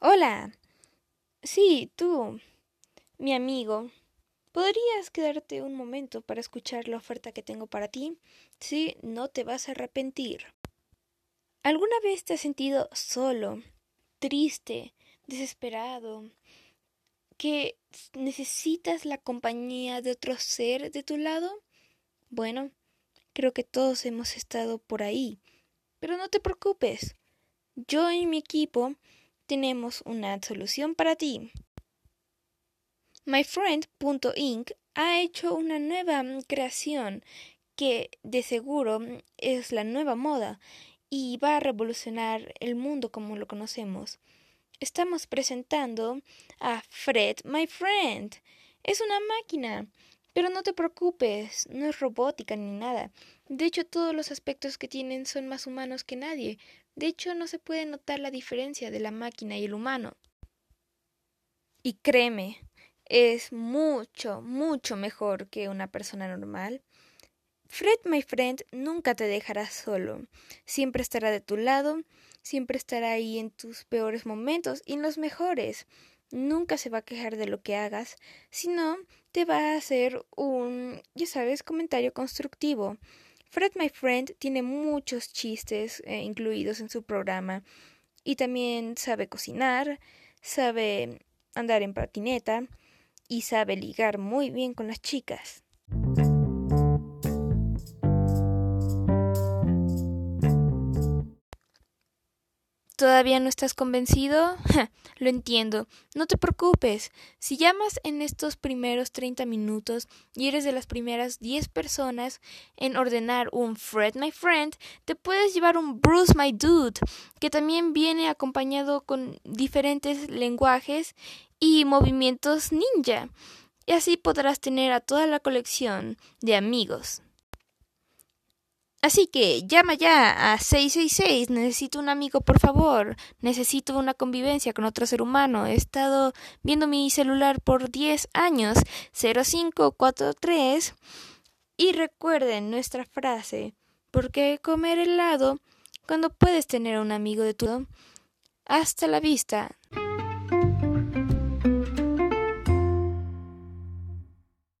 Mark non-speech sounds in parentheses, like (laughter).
Hola. Sí, tú, mi amigo. ¿Podrías quedarte un momento para escuchar la oferta que tengo para ti? Sí, no te vas a arrepentir. ¿Alguna vez te has sentido solo, triste, desesperado, que necesitas la compañía de otro ser de tu lado? Bueno, creo que todos hemos estado por ahí. Pero no te preocupes. Yo y mi equipo tenemos una solución para ti. MyFriend.inc ha hecho una nueva creación que de seguro es la nueva moda y va a revolucionar el mundo como lo conocemos. Estamos presentando a Fred My Friend. Es una máquina. Pero no te preocupes, no es robótica ni nada. De hecho, todos los aspectos que tienen son más humanos que nadie. De hecho, no se puede notar la diferencia de la máquina y el humano. Y créeme, es mucho, mucho mejor que una persona normal. Fred, my friend, nunca te dejará solo. Siempre estará de tu lado, siempre estará ahí en tus peores momentos y en los mejores. Nunca se va a quejar de lo que hagas, sino te va a hacer un, ya sabes, comentario constructivo. Fred, my friend, tiene muchos chistes eh, incluidos en su programa y también sabe cocinar, sabe andar en patineta y sabe ligar muy bien con las chicas. ¿Todavía no estás convencido? (laughs) Lo entiendo. No te preocupes. Si llamas en estos primeros 30 minutos y eres de las primeras 10 personas en ordenar un Fred My Friend, te puedes llevar un Bruce My Dude, que también viene acompañado con diferentes lenguajes y movimientos ninja. Y así podrás tener a toda la colección de amigos. Así que llama ya a 666. Necesito un amigo, por favor. Necesito una convivencia con otro ser humano. He estado viendo mi celular por 10 años. 0543. Y recuerden nuestra frase. ¿Por qué comer helado cuando puedes tener un amigo de tu? Hasta la vista.